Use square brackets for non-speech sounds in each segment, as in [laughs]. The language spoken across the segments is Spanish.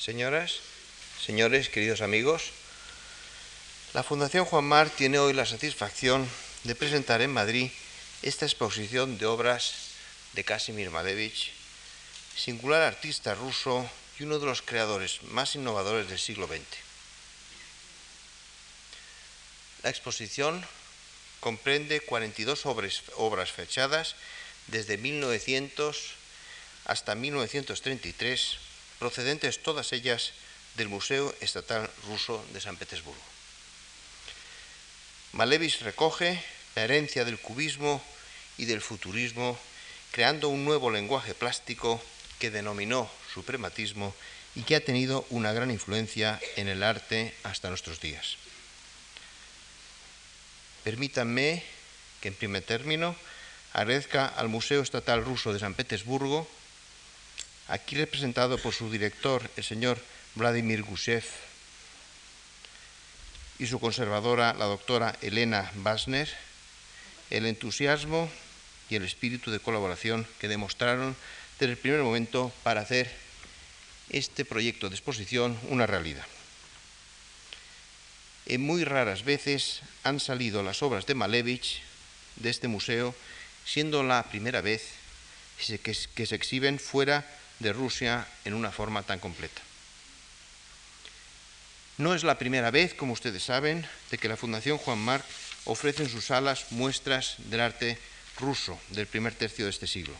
Señoras, señores, queridos amigos, la Fundación Juan Mar tiene hoy la satisfacción de presentar en Madrid esta exposición de obras de Casimir Malevich, singular artista ruso y uno de los creadores más innovadores del siglo XX. La exposición comprende 42 obras, obras fechadas desde 1900 hasta 1933, procedentes todas ellas del Museo Estatal Ruso de San Petersburgo. Malevich recoge la herencia del cubismo y del futurismo, creando un nuevo lenguaje plástico que denominó suprematismo y que ha tenido una gran influencia en el arte hasta nuestros días. Permítanme que en primer término agradezca al Museo Estatal Ruso de San Petersburgo, aquí representado por su director, el señor Vladimir Gusev, y su conservadora, la doctora Elena Basner, el entusiasmo y el espíritu de colaboración que demostraron desde el primer momento para hacer este proyecto de exposición una realidad. En muy raras veces han salido las obras de Malevich de este museo, siendo la primera vez que se exhiben fuera de Rusia en una forma tan completa. No es la primera vez, como ustedes saben, de que la Fundación Juan Marc ofrece en sus salas muestras del arte ruso del primer tercio de este siglo.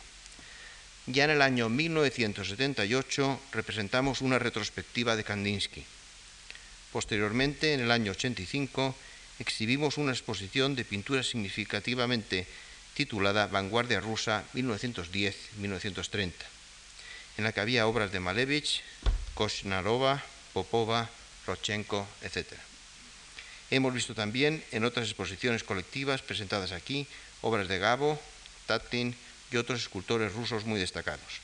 Ya en el año 1978 representamos una retrospectiva de Kandinsky. Posteriormente, en el año 85, exhibimos una exposición de pintura significativamente titulada Vanguardia Rusa 1910-1930, en la que había obras de Malevich, Koshnarova, Popova, Rochenko, etc. Hemos visto también en otras exposiciones colectivas presentadas aquí obras de Gabo, Tatin y otros escultores rusos muy destacados.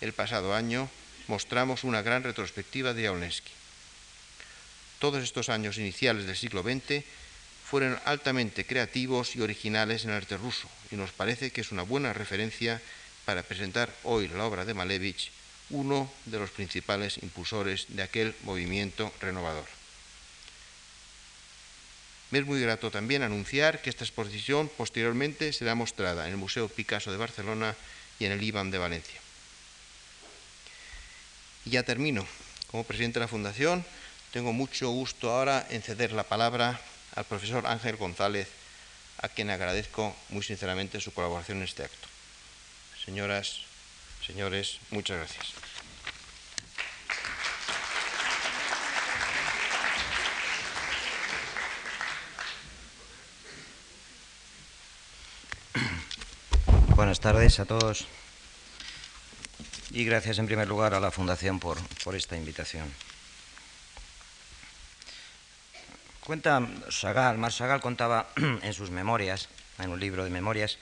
El pasado año mostramos una gran retrospectiva de Jaulensky. Todos estos años iniciales del siglo XX fueron altamente creativos y originales en el arte ruso y nos parece que es una buena referencia para presentar hoy la obra de Malevich uno de los principales impulsores de aquel movimiento renovador. Me es muy grato también anunciar que esta exposición posteriormente será mostrada en el Museo Picasso de Barcelona y en el IBAM de Valencia. Y ya termino. Como presidente de la Fundación, tengo mucho gusto ahora en ceder la palabra al profesor Ángel González, a quien agradezco muy sinceramente su colaboración en este acto. Señoras, señores, muchas gracias. Buenas tardes a todos y gracias en primer lugar a la Fundación por, por esta invitación. Cuenta Sagal, Mar Sagal contaba [clears throat] en sus memorias, en un libro de memorias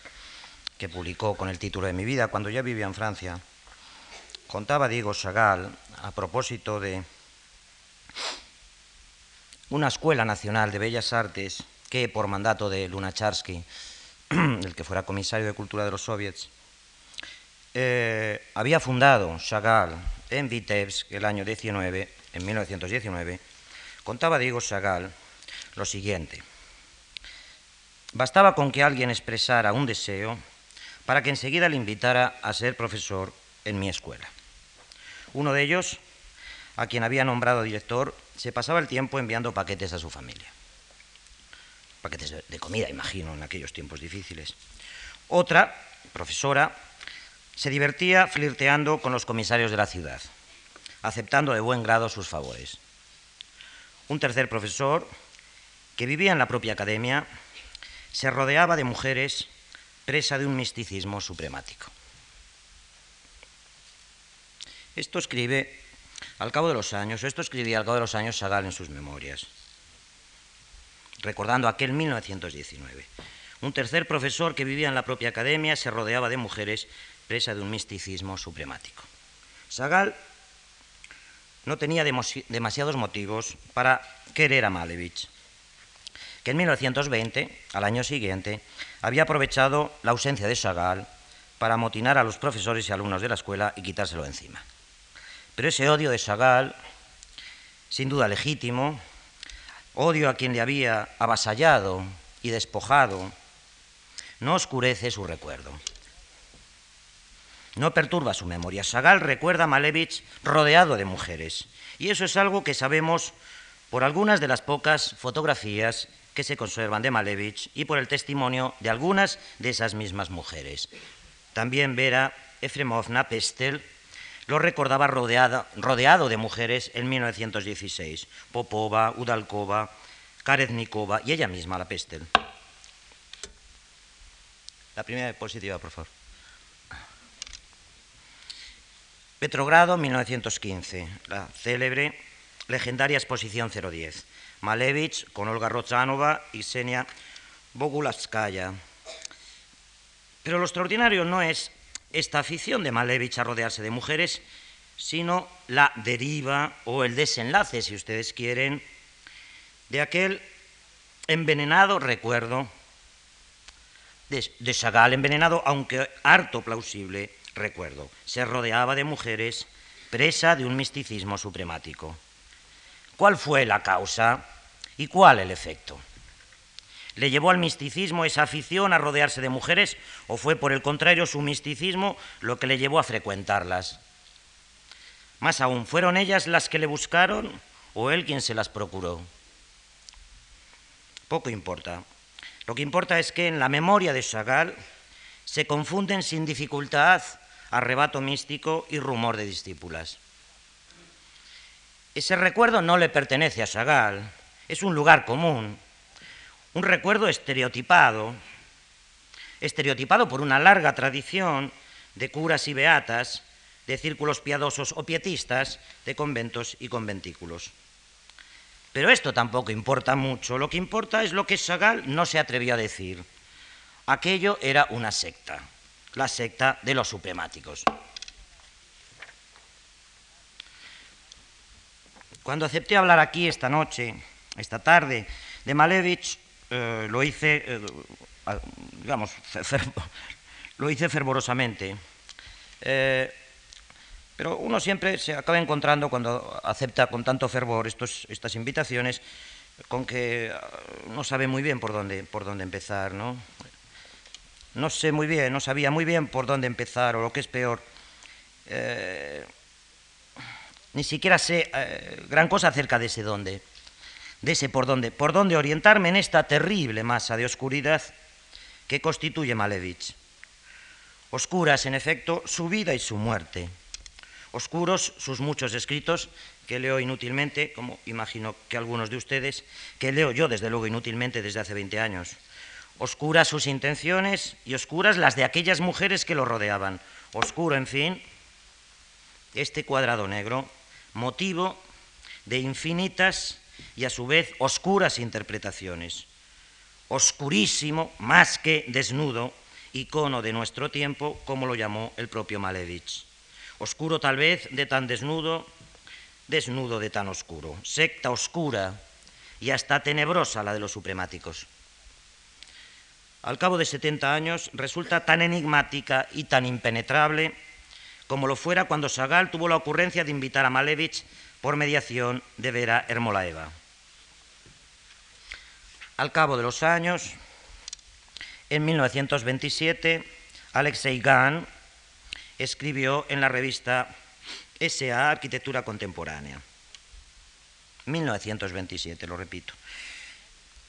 que publicó con el título de Mi vida cuando ya vivía en Francia, contaba Diego Sagal a propósito de una escuela nacional de bellas artes que por mandato de Lunacharsky [clears throat] el que fuera comisario de cultura de los soviets, eh, había fundado Chagall en Vitebsk el año 19, en 1919, contaba Diego Chagall lo siguiente. Bastaba con que alguien expresara un deseo para que enseguida le invitara a ser profesor en mi escuela. Uno de ellos, a quien había nombrado director, se pasaba el tiempo enviando paquetes a su familia paquetes de, comida, imagino, en aquellos tiempos difíciles. Otra, profesora, se divertía flirteando con los comisarios de la ciudad, aceptando de buen grado sus favores. Un tercer profesor, que vivía en la propia academia, se rodeaba de mujeres presa de un misticismo supremático. Esto escribe al cabo de los años, esto escribía al cabo de los años Sagal en sus memorias recordando aquel 1919. Un tercer profesor que vivía en la propia academia se rodeaba de mujeres presa de un misticismo supremático. Sagal no tenía demasiados motivos para querer a Malevich, que en 1920, al año siguiente, había aprovechado la ausencia de Sagal para amotinar a los profesores y alumnos de la escuela y quitárselo encima. Pero ese odio de Chagall, sin duda legítimo, odio a quien le había avasallado y despojado, no oscurece su recuerdo. No perturba su memoria. Chagall recuerda a Malevich rodeado de mujeres. Y eso es algo que sabemos por algunas de las pocas fotografías que se conservan de Malevich y por el testimonio de algunas de esas mismas mujeres. También Vera Efremovna Pestel lo recordaba rodeado de mujeres en 1916, Popova, Udalkova, Kareznikova y ella misma, la Pestel. La primera diapositiva, por favor. Petrogrado, 1915, la célebre, legendaria exposición 010. Malevich con Olga Rozanova y Senia Bogulavskaya. Pero lo extraordinario no es esta afición de Malevich a rodearse de mujeres, sino la deriva o el desenlace, si ustedes quieren, de aquel envenenado recuerdo de, de Chagall, envenenado, aunque harto plausible, recuerdo. Se rodeaba de mujeres, presa de un misticismo supremático. ¿Cuál fue la causa y cuál el efecto? ¿Le llevó al misticismo esa afición a rodearse de mujeres o fue por el contrario su misticismo lo que le llevó a frecuentarlas? Más aún, ¿fueron ellas las que le buscaron o él quien se las procuró? Poco importa. Lo que importa es que en la memoria de Chagall se confunden sin dificultad arrebato místico y rumor de discípulas. Ese recuerdo no le pertenece a Chagall, es un lugar común, un recuerdo estereotipado, estereotipado por una larga tradición de curas y beatas, de círculos piadosos o pietistas, de conventos y conventículos. Pero esto tampoco importa mucho, lo que importa es lo que Chagall no se atrevió a decir. Aquello era una secta la secta de los supremáticos. Cuando acepté hablar aquí esta noche, esta tarde, de Malevich, eh, lo hice, eh, digamos, [laughs] lo hice fervorosamente. Eh, pero uno siempre se acaba encontrando cuando acepta con tanto fervor estas invitaciones, con que no sabe muy bien por dónde, por dónde empezar, ¿no? no sé muy bien, no sabía muy bien por dónde empezar o lo que es peor. Eh, ni siquiera sé eh, gran cosa acerca de ese dónde, de ese por dónde, por dónde orientarme en esta terrible masa de oscuridad que constituye Malevich. Oscuras, en efecto, su vida y su muerte. Oscuros sus muchos escritos que leo inútilmente, como imagino que algunos de ustedes, que leo yo desde luego inútilmente desde hace 20 años oscuras sus intenciones y oscuras las de aquellas mujeres que lo rodeaban. Oscuro, en fin, este cuadrado negro, motivo de infinitas y a su vez oscuras interpretaciones. Oscurísimo, más que desnudo, icono de nuestro tiempo, como lo llamó el propio Malevich. Oscuro tal vez de tan desnudo, desnudo de tan oscuro. Secta oscura y hasta tenebrosa la de los supremáticos al cabo de 70 años, resulta tan enigmática y tan impenetrable como lo fuera cuando Sagal tuvo la ocurrencia de invitar a Malevich por mediación de Vera Hermolaeva. Al cabo de los años, en 1927, Alexei Gahn escribió en la revista SA Arquitectura Contemporánea. 1927, lo repito.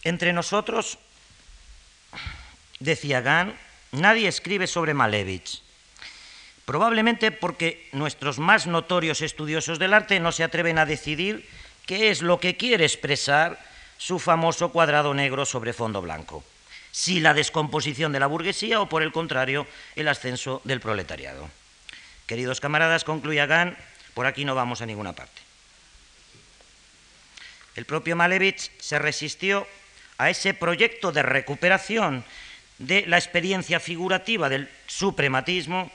Entre nosotros decía Gahn, nadie escribe sobre Malevich. Probablemente porque nuestros más notorios estudiosos del arte no se atreven a decidir qué es lo que quiere expresar su famoso cuadrado negro sobre fondo blanco. Si la descomposición de la burguesía o, por el contrario, el ascenso del proletariado. Queridos camaradas, concluya Gahn, por aquí no vamos a ninguna parte. El propio Malevich se resistió a ese proyecto de recuperación de la experiencia figurativa del suprematismo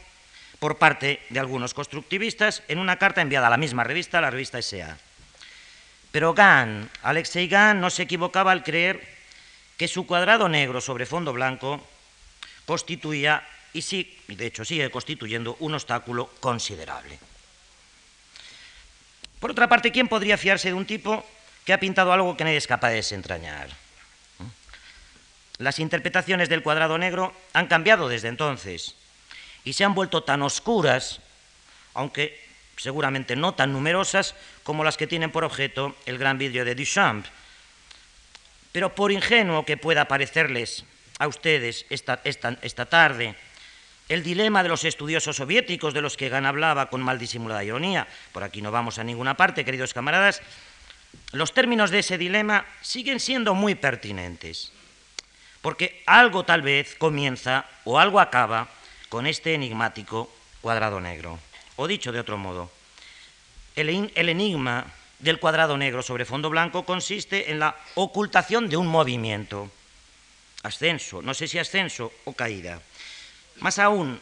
por parte de algunos constructivistas en una carta enviada a la misma revista, la revista S.A. Pero Gahn, Alexei Gahn, no se equivocaba al creer que su cuadrado negro sobre fondo blanco constituía, y sí, de hecho sigue constituyendo, un obstáculo considerable. Por otra parte, ¿quién podría fiarse de un tipo que ha pintado algo que nadie es capaz de desentrañar? Las interpretaciones del cuadrado negro han cambiado desde entonces y se han vuelto tan oscuras, aunque seguramente no tan numerosas como las que tienen por objeto el gran vidrio de Duchamp. Pero por ingenuo que pueda parecerles a ustedes esta, esta tarde el dilema de los estudiosos soviéticos de los que Gana hablaba con mal disimulada ironía, por aquí no vamos a ninguna parte, queridos camaradas, los términos de ese dilema siguen siendo muy pertinentes, porque algo tal vez comienza o algo acaba con este enigmático cuadrado negro. O dicho de otro modo, el, enigma del cuadrado negro sobre fondo blanco consiste en la ocultación de un movimiento, ascenso, no sé si ascenso o caída. Más aún,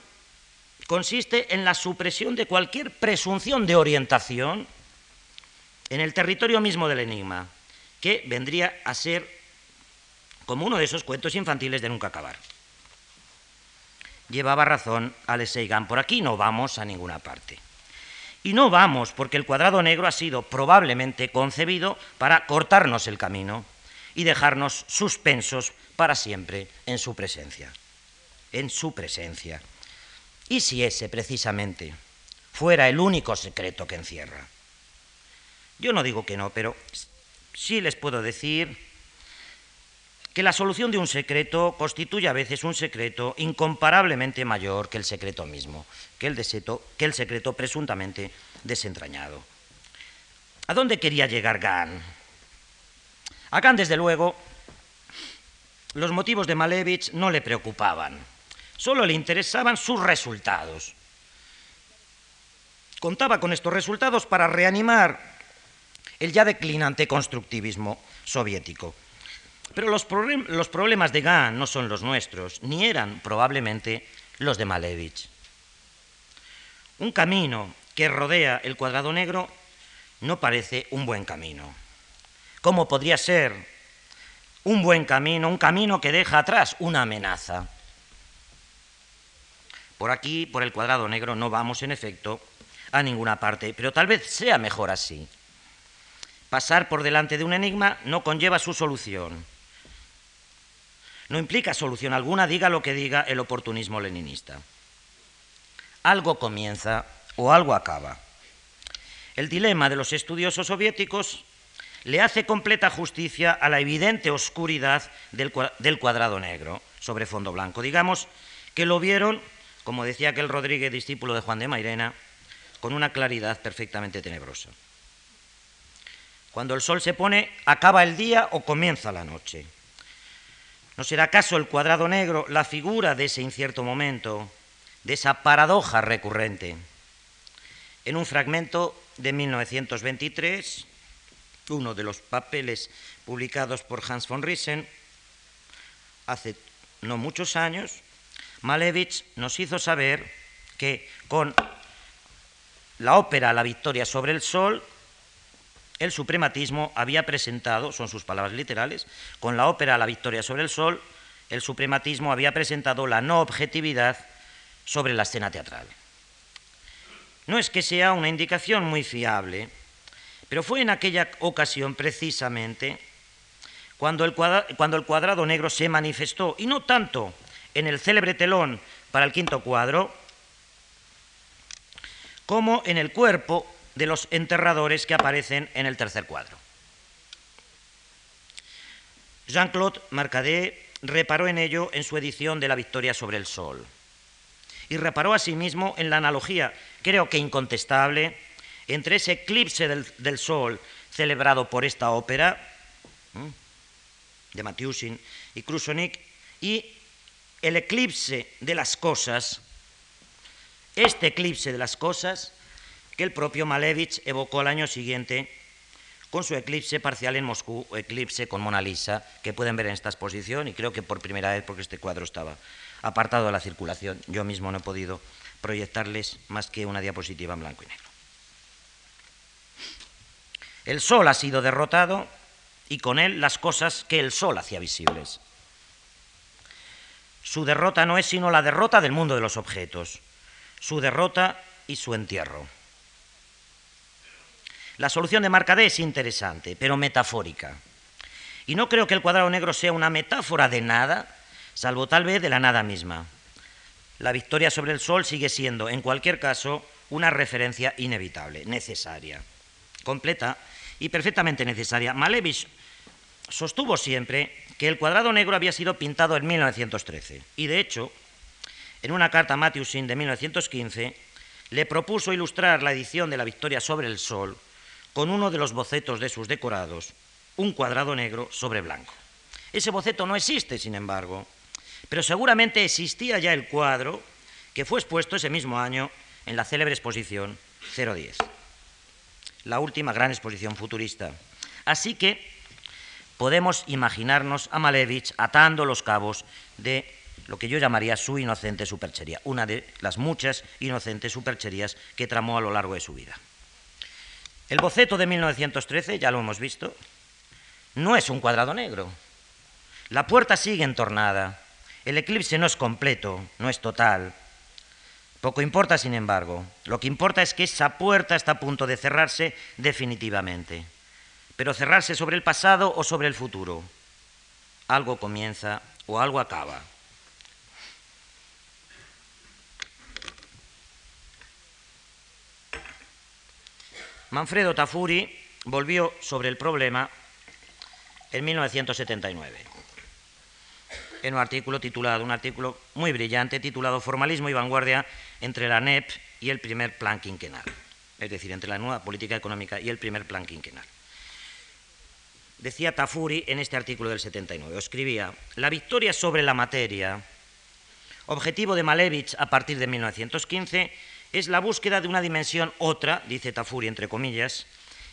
consiste en la supresión de cualquier presunción de orientación en el territorio mismo del enigma, que vendría a ser como uno de esos cuentos infantiles de nunca acabar. Llevaba razón Alexei Gan, por aquí no vamos a ninguna parte. Y no vamos porque el cuadrado negro ha sido probablemente concebido para cortarnos el camino y dejarnos suspensos para siempre en su presencia. En su presencia. ¿Y si ese precisamente fuera el único secreto que encierra? Yo no digo que no, pero sí les puedo decir que la solución de un secreto constituye a veces un secreto incomparablemente mayor que el secreto mismo, que el, que el secreto presuntamente desentrañado. ¿A dónde quería llegar Gahn? A Gahn, desde luego, los motivos de Malevich no le preocupaban, solo le interesaban sus resultados. Contaba con estos resultados para reanimar el ya declinante constructivismo soviético. Pero los, problemas de Gahn no son los nuestros, ni eran probablemente los de Malevich. Un camino que rodea el cuadrado negro no parece un buen camino. ¿Cómo podría ser un buen camino, un camino que deja atrás una amenaza? Por aquí, por el cuadrado negro, no vamos en efecto a ninguna parte, pero tal vez sea mejor así. Pasar por delante de un enigma no conlleva su solución. No implica solución alguna, diga lo que diga el oportunismo leninista. Algo comienza o algo acaba. El dilema de los estudiosos soviéticos le hace completa justicia a la evidente oscuridad del, cuadrado negro sobre fondo blanco. Digamos que lo vieron, como decía aquel Rodríguez, discípulo de Juan de Mairena, con una claridad perfectamente tenebrosa. Cuando el sol se pone, acaba el día o comienza la noche. ¿No será acaso el cuadrado negro la figura de ese incierto momento, de esa paradoja recurrente? En un fragmento de 1923, uno de los papeles publicados por Hans von Riesen, hace no muchos años, Malevich nos hizo saber que con la ópera La victoria sobre el sol el suprematismo había presentado, son sus palabras literales, con la ópera La victoria sobre el sol, el suprematismo había presentado la no objetividad sobre la escena teatral. No es que sea una indicación muy fiable, pero fue en aquella ocasión precisamente cuando el, cuadrado negro se manifestó, y no tanto en el célebre telón para el quinto cuadro, como en el cuerpo de los enterradores que aparecen en el tercer cuadro. Jean-Claude Marcadet reparó en ello en su edición de La Victoria sobre el Sol. Y reparó asimismo en la analogía, creo que incontestable, entre ese eclipse del, Sol celebrado por esta ópera de Matiusin y Krusonik y el eclipse de las cosas, este eclipse de las cosas que el propio Malevich evocó al año siguiente con su eclipse parcial en Moscú o eclipse con Mona Lisa, que pueden ver en esta exposición y creo que por primera vez porque este cuadro estaba apartado de la circulación. Yo mismo no he podido proyectarles más que una diapositiva en blanco y negro. El sol ha sido derrotado y con él las cosas que el sol hacía visibles. Su derrota no es sino la derrota del mundo de los objetos, su derrota y su entierro. La solución de marca D es interesante, pero metafórica. Y no creo que el cuadrado negro sea una metáfora de nada, salvo tal vez de la nada misma. La victoria sobre el Sol sigue siendo, en cualquier caso, una referencia inevitable, necesaria, completa y perfectamente necesaria. Malevich sostuvo siempre que el cuadrado negro había sido pintado en 1913 y, de hecho, en una carta a Matthewsin de 1915, le propuso ilustrar la edición de la Victoria sobre el Sol con uno de los bocetos de sus decorados, un cuadrado negro sobre blanco. Ese boceto no existe, sin embargo, pero seguramente existía ya el cuadro que fue expuesto ese mismo año en la célebre exposición 010, la última gran exposición futurista. Así que podemos imaginarnos a Malevich atando los cabos de lo que yo llamaría su inocente superchería, una de las muchas inocentes supercherías que tramó a lo largo de su vida. El boceto de 1913, ya lo hemos visto, no es un cuadrado negro. La puerta sigue entornada, el eclipse no es completo, no es total. Poco importa, sin embargo. Lo que importa es que esa puerta está a punto de cerrarse definitivamente. Pero cerrarse sobre el pasado o sobre el futuro. Algo comienza o algo acaba. Manfredo Tafuri volvió sobre el problema en 1979 en un artículo titulado, un artículo muy brillante, titulado Formalismo y vanguardia entre la NEP y el primer plan quinquenal, es decir, entre la nueva política económica y el primer plan quinquenal. Decía Tafuri en este artículo del 79, escribía, la victoria sobre la materia, objetivo de Malevich a partir de 1915, es la búsqueda de una dimensión otra, dice Tafuri entre comillas,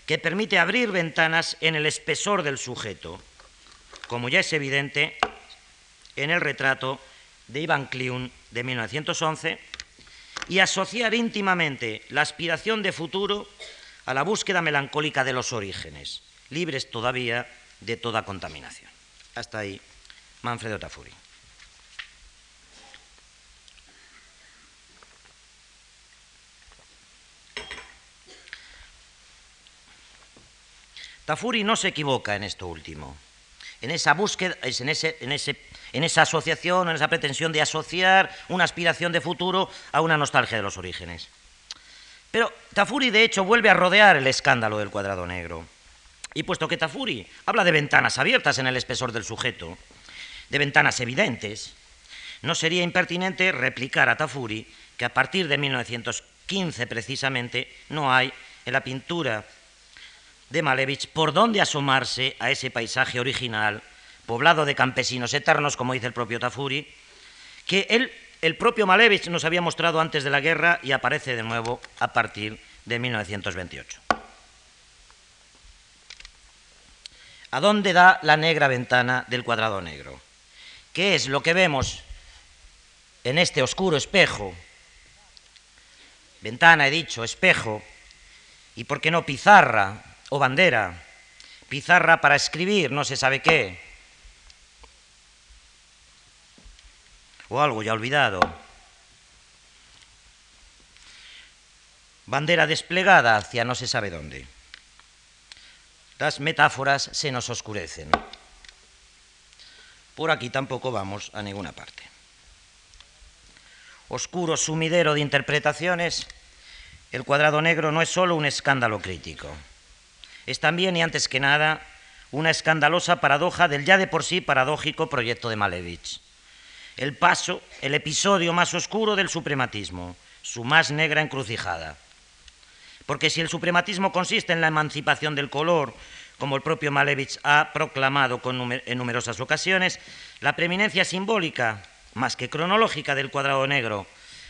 que permite abrir ventanas en el espesor del sujeto, como ya es evidente en el retrato de Ivan Kliun de 1911 y asociar íntimamente la aspiración de futuro a la búsqueda melancólica de los orígenes, libres todavía de toda contaminación. Hasta ahí, Manfredo Tafuri. Tafuri no se equivoca en esto último, en esa búsqueda, en ese, en ese en esa asociación, en esa pretensión de asociar una aspiración de futuro a una nostalgia de los orígenes. Pero Tafuri, de hecho, vuelve a rodear el escándalo del cuadrado negro. Y puesto que Tafuri habla de ventanas abiertas en el espesor del sujeto, de ventanas evidentes, no sería impertinente replicar a Tafuri que a partir de 1915 precisamente no hay en la pintura de Malevich por dónde asomarse a ese paisaje original poblado de campesinos eternos, como dice el propio Tafuri, que él, el propio Malevich nos había mostrado antes de la guerra y aparece de nuevo a partir de 1928. ¿A dónde da la negra ventana del cuadrado negro? ¿Qué es lo que vemos en este oscuro espejo? Ventana, he dicho, espejo, y por qué no pizarra o bandera. Pizarra para escribir, no se sabe qué, o algo ya olvidado. Bandera desplegada hacia no se sabe dónde. Las metáforas se nos oscurecen. Por aquí tampoco vamos a ninguna parte. Oscuro sumidero de interpretaciones, el cuadrado negro no es solo un escándalo crítico, es también y antes que nada una escandalosa paradoja del ya de por sí paradójico proyecto de Malevich el paso, el episodio más oscuro del suprematismo, su más negra encrucijada. Porque si el suprematismo consiste en la emancipación del color, como el propio Malevich ha proclamado en numerosas ocasiones, la preeminencia simbólica, más que cronológica del cuadrado negro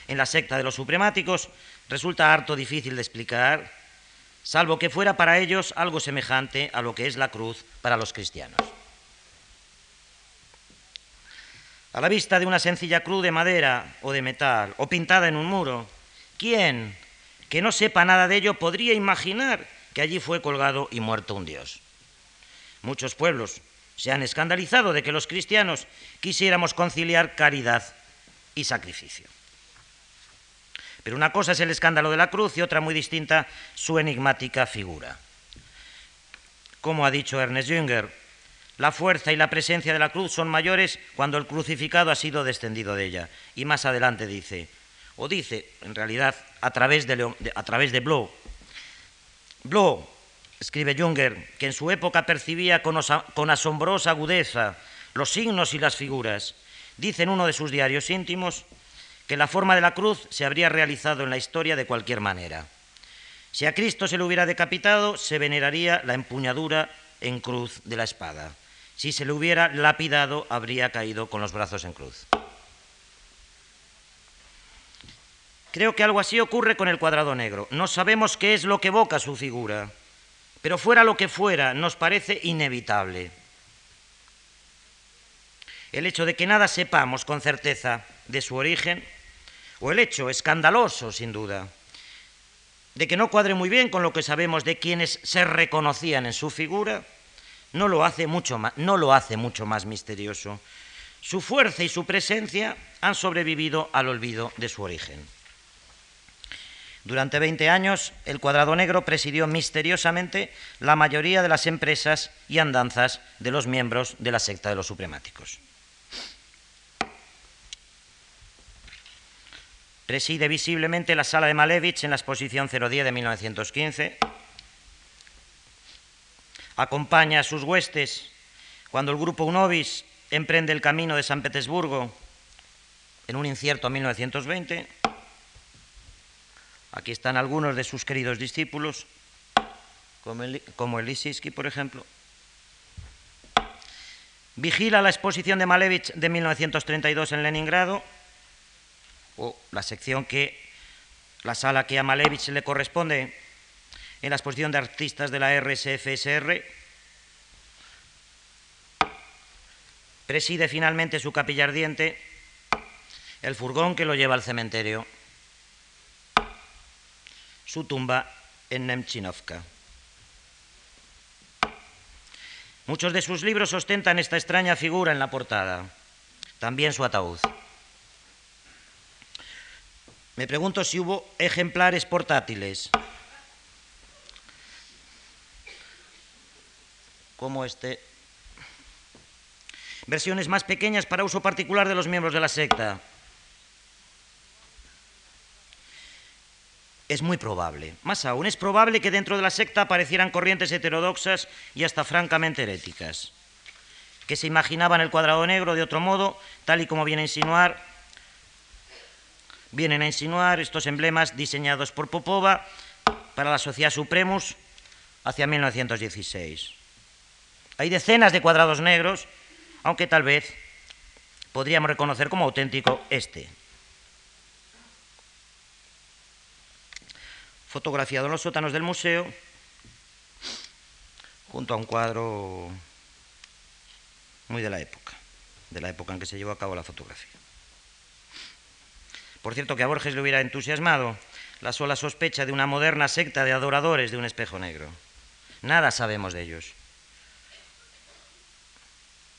en la secta de los supremáticos, resulta harto difícil de explicar, salvo que fuera para ellos algo semejante a lo que es la cruz para los cristianos. a la vista de una sencilla cruz de madera o de metal o pintada en un muro, ¿quién que no sepa nada de ello podría imaginar que allí fue colgado y muerto un dios? Muchos pueblos se han escandalizado de que los cristianos quisiéramos conciliar caridad y sacrificio. Pero una cosa es el escándalo de la cruz y otra muy distinta su enigmática figura. Como ha dicho Ernest Jünger, la fuerza y la presencia de la cruz son mayores cuando el crucificado ha sido descendido de ella. Y más adelante dice, o dice, en realidad, a través de, a través de Bloch. Bloch, escribe Jünger, que en su época percibía con, con asombrosa agudeza los signos y las figuras, dice en uno de sus diarios íntimos que la forma de la cruz se habría realizado en la historia de cualquier manera. Si a Cristo se le hubiera decapitado, se veneraría la empuñadura en cruz de la espada. Si se le hubiera lapidado, habría caído con los brazos en cruz. Creo que algo así ocurre con el cuadrado negro. No sabemos qué es lo que evoca su figura, pero fuera lo que fuera, nos parece inevitable. El hecho de que nada sepamos con certeza de su origen, o el hecho escandaloso, sin duda, de que no cuadre muy bien con lo que sabemos de quienes se reconocían en su figura, no lo hace mucho más, no lo hace mucho más misterioso. Su fuerza y su presencia han sobrevivido al olvido de su origen. Durante 20 años, el Cuadrado Negro presidió misteriosamente la mayoría de las empresas y andanzas de los miembros de la secta de los supremáticos. Preside visiblemente la sala de Malevich en la exposición 010 de 1915. Acompaña a sus huestes cuando el grupo Unovis emprende el camino de San Petersburgo en un incierto 1920 Aquí están algunos de sus queridos discípulos, como el, como por ejemplo. Vigila la exposición de Malevich de 1932 en Leningrado, o la sección que, la sala que a Malevich le corresponde en la exposición de artistas de la RSFSR. Preside finalmente su capilla ardiente el furgón que lo lleva al cementerio su tumba en Nemchinovka. Muchos de sus libros ostentan esta extraña figura en la portada, también su ataúd. Me pregunto si hubo ejemplares portátiles, como este. Versiones más pequeñas para uso particular de los miembros de la secta. es muy probable. Más aún, es probable que dentro de la secta aparecieran corrientes heterodoxas y hasta francamente heréticas, que se imaginaban el cuadrado negro de otro modo, tal y como viene a insinuar, vienen a insinuar estos emblemas diseñados por Popova para la Sociedad Supremus hacia 1916. Hay decenas de cuadrados negros, aunque tal vez podríamos reconocer como auténtico este, fotografiado en los sótanos del museo junto a un cuadro muy de la época, de la época en que se llevó a cabo la fotografía. Por cierto, que a Borges le hubiera entusiasmado la sola sospecha de una moderna secta de adoradores de un espejo negro. Nada sabemos de ellos.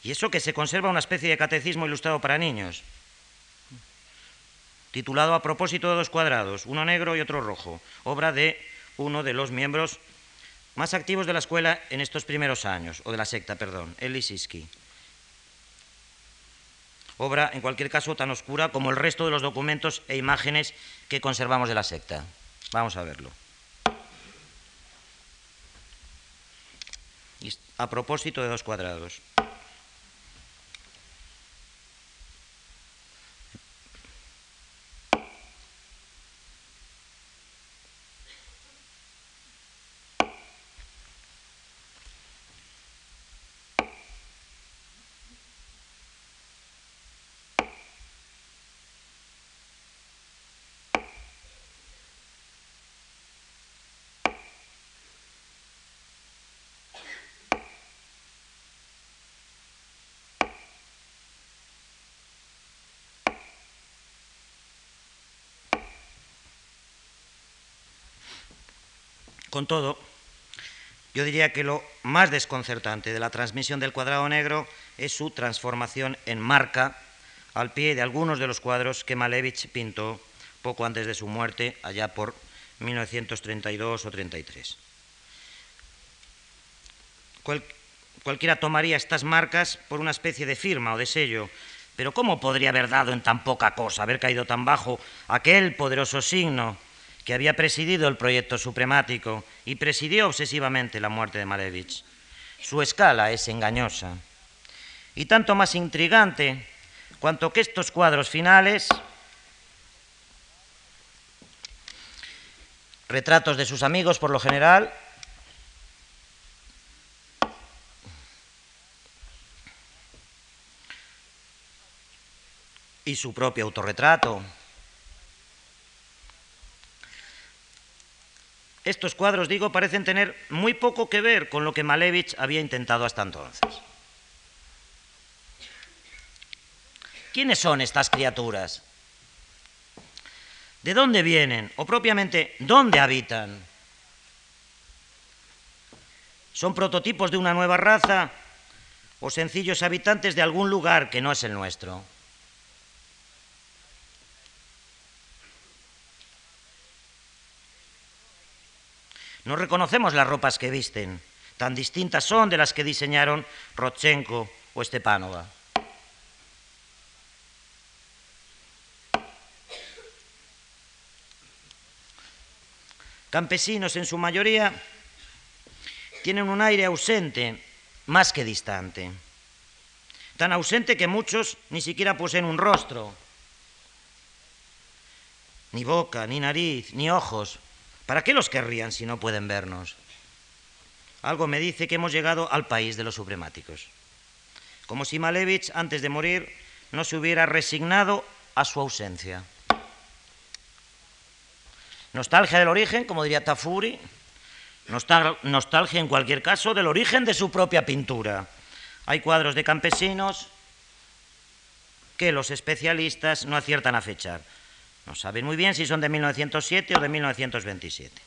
Y eso que se conserva una especie de catecismo ilustrado para niños, titulado A propósito de dos cuadrados, uno negro y otro rojo, obra de uno de los miembros más activos de la escuela en estos primeros años, o de la secta, perdón, el Obra, en cualquier caso, tan oscura como el resto de los documentos e imágenes que conservamos de la secta. Vamos a verlo. A propósito de dos cuadrados. Con todo, yo diría que lo más desconcertante de la transmisión del cuadrado negro es su transformación en marca al pie de algunos de los cuadros que Malevich pintó poco antes de su muerte, allá por 1932 o 33. cualquiera tomaría estas marcas por una especie de firma o de sello, pero ¿cómo podría haber dado en tan poca cosa, haber caído tan bajo aquel poderoso signo que había presidido el proyecto supremático y presidió obsesivamente la muerte de Malevich? Su escala es engañosa y tanto más intrigante cuanto que estos cuadros finales, retratos de sus amigos por lo general, y su propio autorretrato. Estos cuadros, digo, parecen tener muy poco que ver con lo que Malevich había intentado hasta entonces. ¿Quiénes son estas criaturas? ¿De dónde vienen? O propiamente, ¿dónde habitan? ¿Son prototipos de una nueva raza o sencillos habitantes de algún lugar que no es el nuestro? No reconocemos las ropas que visten, tan distintas son de las que diseñaron Rodchenko o Stepanova. Campesinos en su mayoría tienen un aire ausente, más que distante. Tan ausente que muchos ni siquiera poseen un rostro, ni boca, ni nariz, ni ojos, ¿Para qué los querrían si no pueden vernos? Algo me dice que hemos llegado al país de los supremáticos. Como si Malevich, antes de morir, no se hubiera resignado a su ausencia. Nostalgia del origen, como diría Tafuri, nostalgia en cualquier caso del origen de su propia pintura. Hay cuadros de campesinos que los especialistas no aciertan a fechar. No saben muy bien si son de 1907 o de 1927.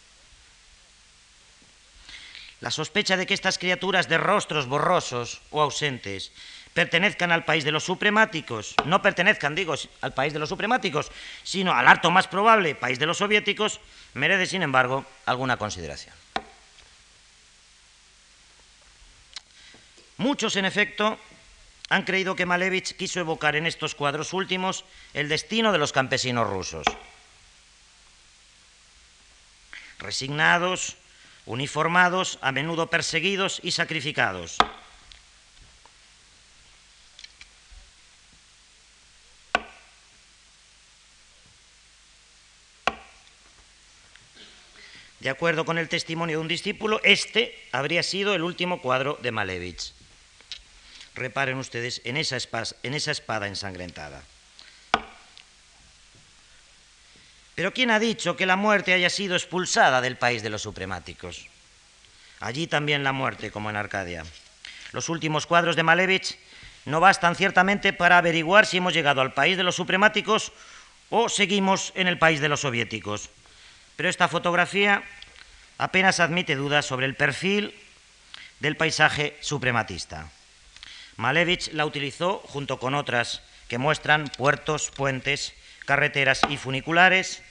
La sospecha de que estas criaturas de rostros borrosos o ausentes pertenezcan al país de los supremáticos, no pertenezcan, digo, al país de los supremáticos, sino al harto más probable país de los soviéticos, merece, sin embargo, alguna consideración. Muchos, en efecto, han creído que Malevich quiso evocar en estos cuadros últimos el destino de los campesinos rusos. Resignados, uniformados, a menudo perseguidos y sacrificados. De acuerdo con el testimonio de un discípulo, este habría sido el último cuadro de Malevich. Reparen ustedes en esa, espada, ensangrentada. Pero ¿quién ha dicho que la muerte haya sido expulsada del país de los supremáticos? Allí también la muerte, como en Arcadia. Los últimos cuadros de Malevich no bastan ciertamente para averiguar si hemos llegado al país de los supremáticos o seguimos en el país de los soviéticos. Pero esta fotografía apenas admite dudas sobre el perfil del paisaje suprematista. Malevich la utilizó junto con otras que muestran puertos, puentes, carreteras y funiculares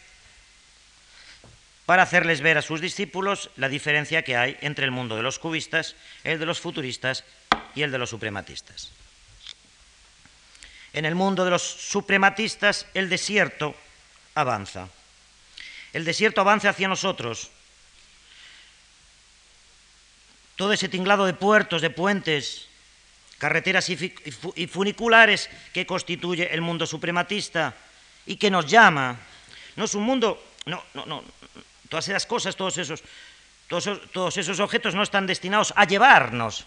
para hacerles ver a sus discípulos la diferencia que hay entre el mundo de los cubistas, el de los futuristas y el de los suprematistas. En el mundo de los suprematistas el desierto avanza. El desierto avanza hacia nosotros. Todo ese tinglado de puertos, de puentes, carreteras y funiculares que constituye el mundo suprematista y que nos llama. No es un mundo, no, no, no, todas esas cosas, todos esos, todos, todos esos objetos no están destinados a llevarnos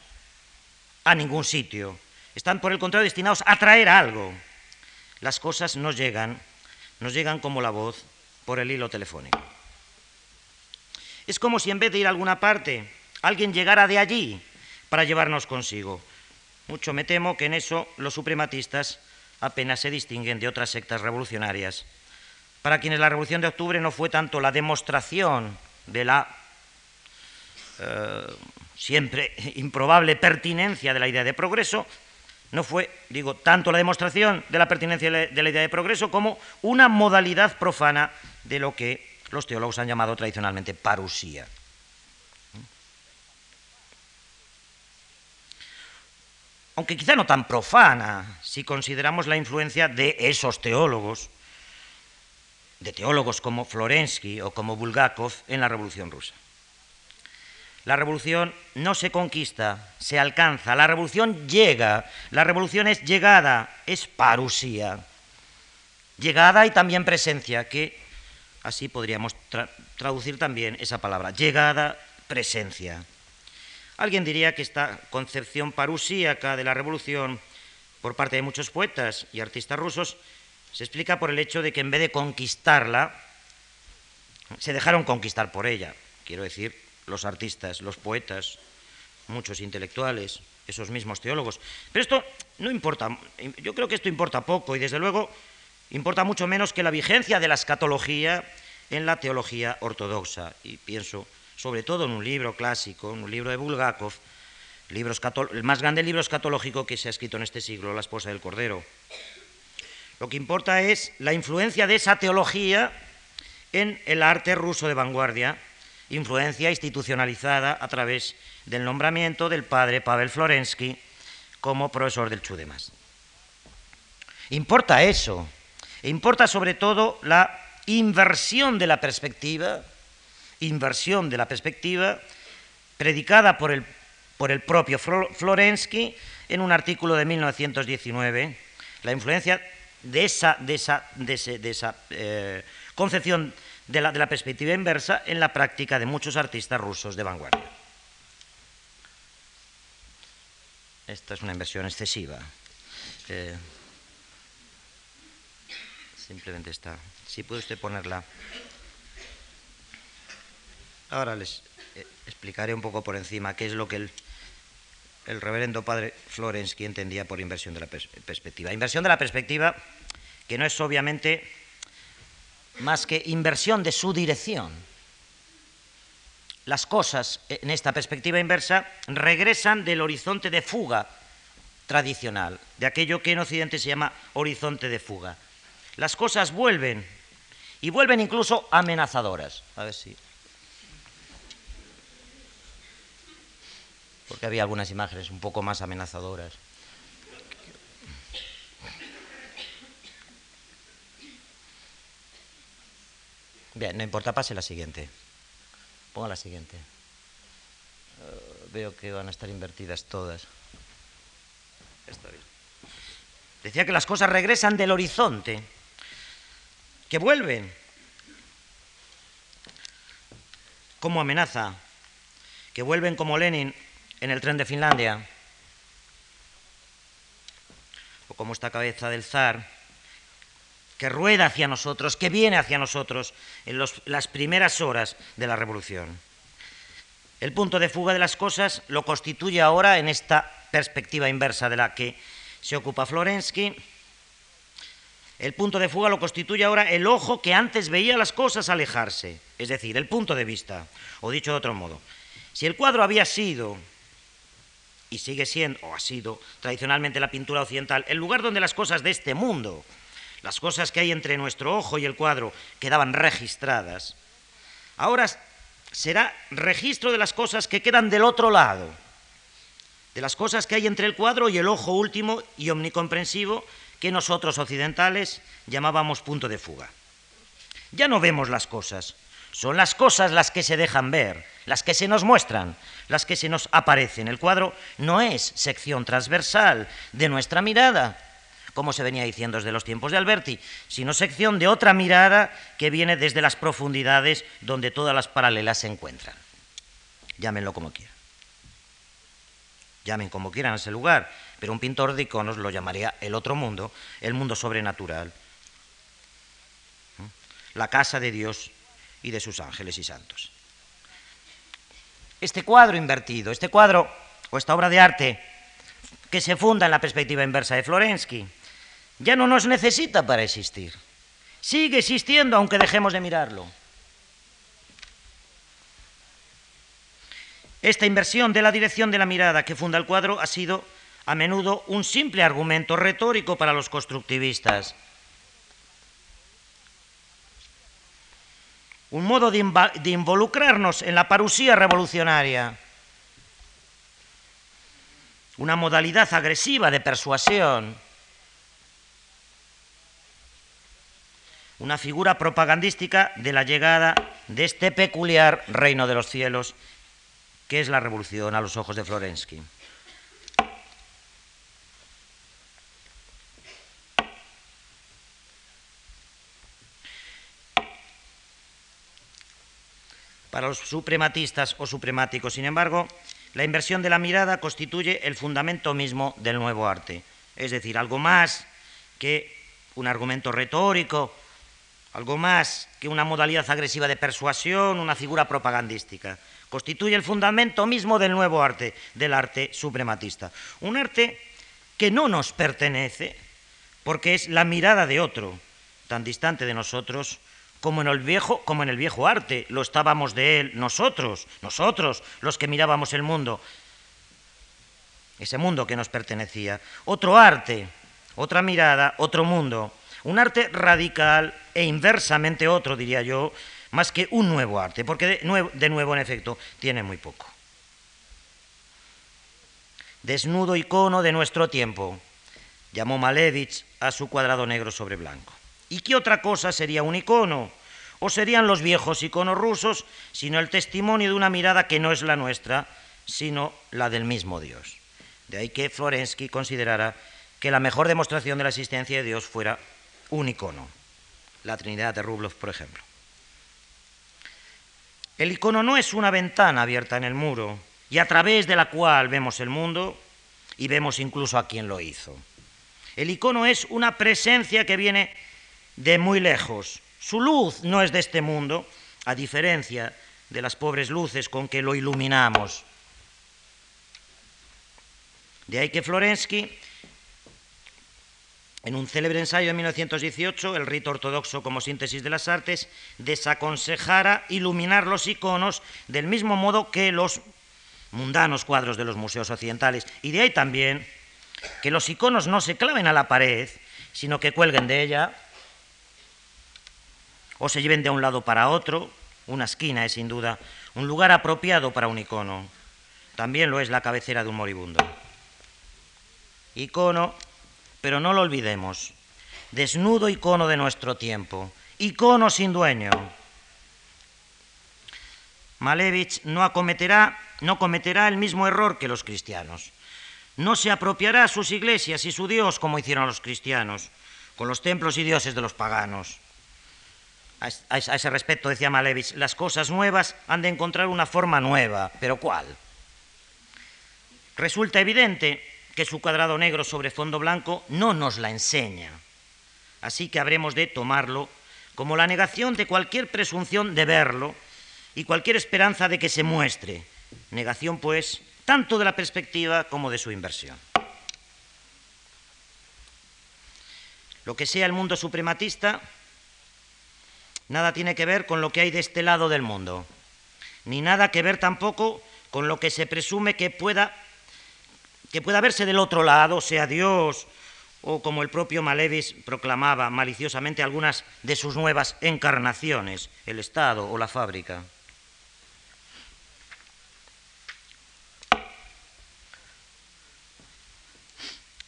a ningún sitio, están por el contrario destinados a traer algo. Las cosas nos llegan, nos llegan como la voz por el hilo telefónico. Es como si en vez de ir a alguna parte, alguien llegara de allí para llevarnos consigo. Mucho me temo que en eso los suprematistas apenas se distinguen de otras sectas revolucionarias, para quienes la Revolución de Octubre no fue tanto la demostración de la eh, siempre [laughs] improbable pertinencia de la idea de progreso, no fue, digo, tanto la demostración de la pertinencia de la idea de progreso como una modalidad profana de lo que los teólogos han llamado tradicionalmente parusía. Aunque quizá no tan profana, si consideramos la influencia de esos teólogos, de teólogos como Florensky o como Bulgakov en la Revolución Rusa. La revolución no se conquista, se alcanza. La revolución llega. La revolución es llegada, es parusía. Llegada y también presencia, que así podríamos traducir también esa palabra. Llegada, presencia. Alguien diría que esta concepción parusíaca de la revolución por parte de muchos poetas y artistas rusos se explica por el hecho de que en vez de conquistarla, se dejaron conquistar por ella. Quiero decir, los artistas, los poetas, muchos intelectuales, esos mismos teólogos. Pero esto no importa, yo creo que esto importa poco y desde luego importa mucho menos que la vigencia de la escatología en la teología ortodoxa. Y pienso sobre todo en un libro clásico, en un libro de Bulgakov, el más grande libro escatológico que se ha escrito en este siglo, La esposa del Cordero. Lo que importa es la influencia de esa teología en el arte ruso de vanguardia influencia institucionalizada a través del nombramiento del padre Pavel Florensky como profesor del Chudemas. Importa eso, e importa sobre todo la inversión de la perspectiva, inversión de la perspectiva predicada por el, por el propio Florensky en un artículo de 1919, la influencia de esa, de esa, de esa eh, concepción de la, perspectiva inversa en la práctica de muchos artistas rusos de vanguardia. Esta es una inversión excesiva. Eh, simplemente está. Si puede usted ponerla. Ahora les eh, explicaré un poco por encima qué es lo que el, el reverendo padre Florensky entendía por inversión de la perspectiva. Inversión de la perspectiva, que no es obviamente más que inversión de su dirección. Las cosas, en esta perspectiva inversa, regresan del horizonte de fuga tradicional, de aquello que en Occidente se llama horizonte de fuga. Las cosas vuelven, y vuelven incluso amenazadoras. A ver si. Porque había algunas imágenes un poco más amenazadoras. Bien, no importa, pase la siguiente. Ponga la siguiente. Eh, veo que van a estar invertidas todas. Está bien. Decía que las cosas regresan del horizonte, que vuelven como amenaza, que vuelven como Lenin en el tren de Finlandia, o como esta cabeza del zar que rueda hacia nosotros, que viene hacia nosotros en las primeras horas de la revolución. El punto de fuga de las cosas lo constituye ahora en esta perspectiva inversa de la que se ocupa Florensky. El punto de fuga lo constituye ahora el ojo que antes veía las cosas alejarse, es decir, el punto de vista. O dicho de otro modo, si el cuadro había sido y sigue siendo, o ha sido tradicionalmente la pintura occidental, el lugar donde las cosas de este mundo las cosas que hay entre nuestro ojo y el cuadro quedaban registradas, ahora será registro de las cosas que quedan del otro lado, de las cosas que hay entre el cuadro y el ojo último y omnicomprensivo que nosotros occidentales llamábamos punto de fuga. Ya no vemos las cosas, son las cosas las que se dejan ver, las que se nos muestran, las que se nos aparecen. El cuadro no es sección transversal de nuestra mirada, como se venía diciendo desde los tiempos de Alberti, sino sección de otra mirada que viene desde las profundidades donde todas las paralelas se encuentran. Llámenlo como quieran. Llamen como quieran a ese lugar, pero un pintor de iconos lo llamaría el otro mundo, el mundo sobrenatural, la casa de Dios y de sus ángeles y santos. Este cuadro invertido, este cuadro o esta obra de arte que se funda en la perspectiva inversa de Florensky, ya no nos necesita para existir. Sigue existiendo aunque dejemos de mirarlo. Esta inversión de la dirección de la mirada que funda el cuadro ha sido a menudo un simple argumento retórico para los constructivistas. Un modo de, involucrarnos en la parusía revolucionaria. Una modalidad agresiva de persuasión. Una figura propagandística de la llegada de este peculiar reino de los cielos que es la revolución a los ojos de Florensky. Para los suprematistas o supremáticos, sin embargo, la inversión de la mirada constituye el fundamento mismo del nuevo arte, es decir, algo más que un argumento retórico, algo más que una modalidad agresiva de persuasión, una figura propagandística. Constituye el fundamento mismo del nuevo arte, del arte suprematista. Un arte que no nos pertenece, porque es la mirada de otro, tan distante de nosotros como en el viejo, como en el viejo arte, lo estábamos de él nosotros, nosotros los que mirábamos el mundo, ese mundo que nos pertenecía. Otro arte, otra mirada, otro mundo, un arte radical e inversamente otro, diría yo, más que un nuevo arte, porque de nuevo, de nuevo en efecto tiene muy poco. Desnudo icono de nuestro tiempo, llamó Malevich a su cuadrado negro sobre blanco. ¿Y qué otra cosa sería un icono? ¿O serían los viejos iconos rusos, sino el testimonio de una mirada que no es la nuestra, sino la del mismo Dios? De ahí que Florensky considerara que la mejor demostración de la existencia de Dios fuera un icono, la Trinidad de Rublev, por ejemplo. El icono no es una ventana abierta en el muro y a través de la cual vemos el mundo y vemos incluso a quien lo hizo. El icono es una presencia que viene de muy lejos. Su luz no es de este mundo, a diferencia de las pobres luces con que lo iluminamos. De ahí que Florensky, en un célebre ensayo de 1918, El rito ortodoxo como síntesis de las artes, desaconsejara iluminar los iconos del mismo modo que los mundanos cuadros de los museos occidentales. Y de ahí también que los iconos no se claven a la pared, sino que cuelguen de ella o se lleven de un lado para otro. Una esquina es sin duda un lugar apropiado para un icono. También lo es la cabecera de un moribundo. Icono, pero no lo olvidemos, desnudo icono de nuestro tiempo, icono sin dueño. Malevich no acometerá, no cometerá el mismo error que los cristianos. No se apropiará sus iglesias y su Dios como hicieron los cristianos, con los templos y dioses de los paganos. A ese respecto decía Malevich, las cosas nuevas han de encontrar una forma nueva, pero ¿cuál? Resulta evidente que su cuadrado negro sobre fondo blanco no nos la enseña. Así que habremos de tomarlo como la negación de cualquier presunción de verlo y cualquier esperanza de que se muestre. Negación, pues, tanto de la perspectiva como de su inversión. Lo que sea el mundo suprematista nada tiene que ver con lo que hay de este lado del mundo, ni nada que ver tampoco con lo que se presume que pueda, que pueda verse del otro lado, sea Dios o como el propio Malevis proclamaba maliciosamente algunas de sus nuevas encarnaciones, el Estado o la fábrica.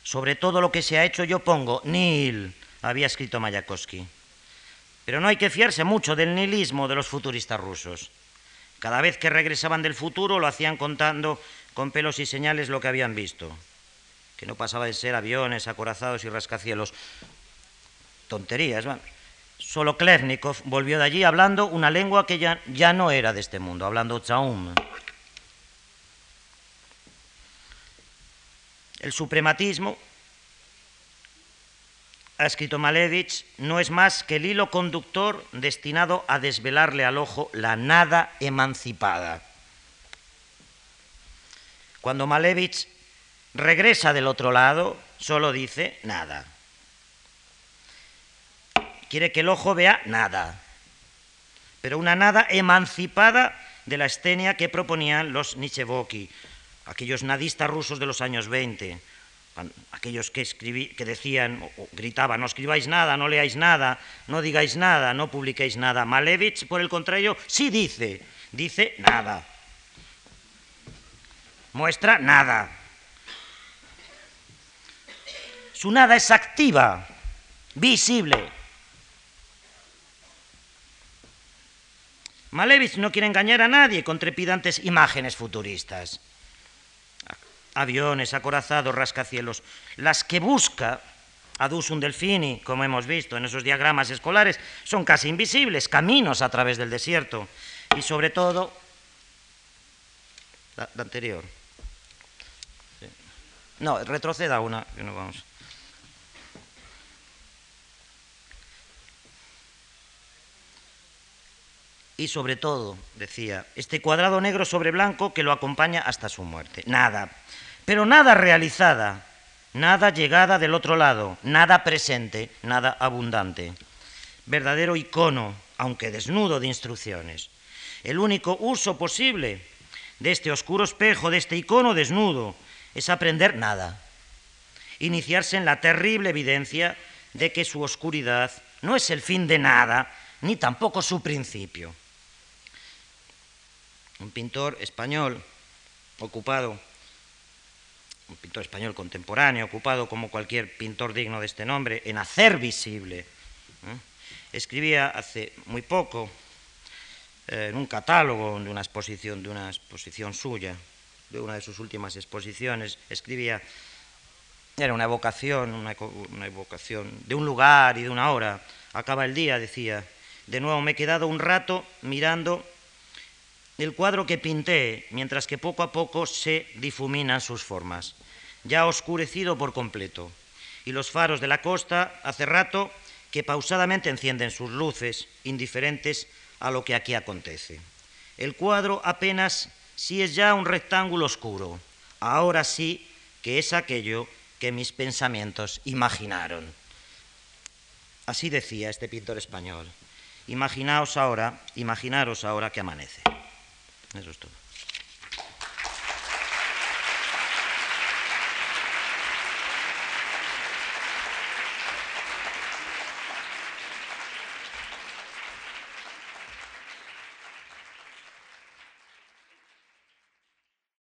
Sobre todo lo que se ha hecho yo pongo nil, había escrito Mayakovsky. Pero no hay que fiarse mucho del nihilismo de los futuristas rusos. Cada vez que regresaban del futuro lo hacían contando con pelos y señales lo que habían visto, que no pasaba de ser aviones, acorazados y rascacielos. Tonterías. Solo Klevnikov volvió de allí hablando una lengua que ya, ya no era de este mundo, hablando Tsaum. El suprematismo ha escrito Malevich, no es más que el hilo conductor destinado a desvelarle al ojo la nada emancipada. Cuando Malevich regresa del otro lado, solo dice nada. Quiere que el ojo vea nada, pero una nada emancipada de la estenia que proponían los Nichevoki, aquellos nadistas rusos de los años 20, aquellos que, que decían o gritaban, no escribáis nada, no leáis nada, no digáis nada, no publiquéis nada. Malevich, por el contrario, sí dice, dice nada. Muestra nada. Su nada es activa, visible. Malevich no quiere engañar a nadie con trepidantes imágenes futuristas aviones, acorazados, rascacielos. Las que busca Adus un Delfini, como hemos visto en esos diagramas escolares, son casi invisibles, caminos a través del desierto. Y sobre todo, la, anterior. No, retroceda una, vamos. y sobre todo, decía, este cuadrado negro sobre blanco que lo acompaña hasta su muerte. Nada, pero nada realizada, nada llegada del otro lado, nada presente, nada abundante. Verdadero icono, aunque desnudo de instrucciones. El único uso posible de este oscuro espejo, de este icono desnudo, es aprender nada. Iniciarse en la terrible evidencia de que su oscuridad no es el fin de nada, ni tampoco su principio un pintor español ocupado, un pintor español contemporáneo, ocupado como cualquier pintor digno de este nombre, en hacer visible. ¿eh? Escribía hace muy poco eh, en un catálogo de una exposición, de una exposición suya, de una de sus últimas exposiciones, escribía, era una evocación, una, una evocación de un lugar y de una hora. Acaba el día, decía, de nuevo me he quedado un rato mirando el cuadro que pinté, mientras que poco a poco se difuminan sus formas, ya oscurecido por completo, y los faros de la costa hace rato que pausadamente encienden sus luces, indiferentes a lo que aquí acontece. El cuadro apenas si es ya un rectángulo oscuro, ahora sí que es aquello que mis pensamientos imaginaron. Así decía este pintor español. Imaginaos ahora, imaginaros ahora que amanece. Eso es todo.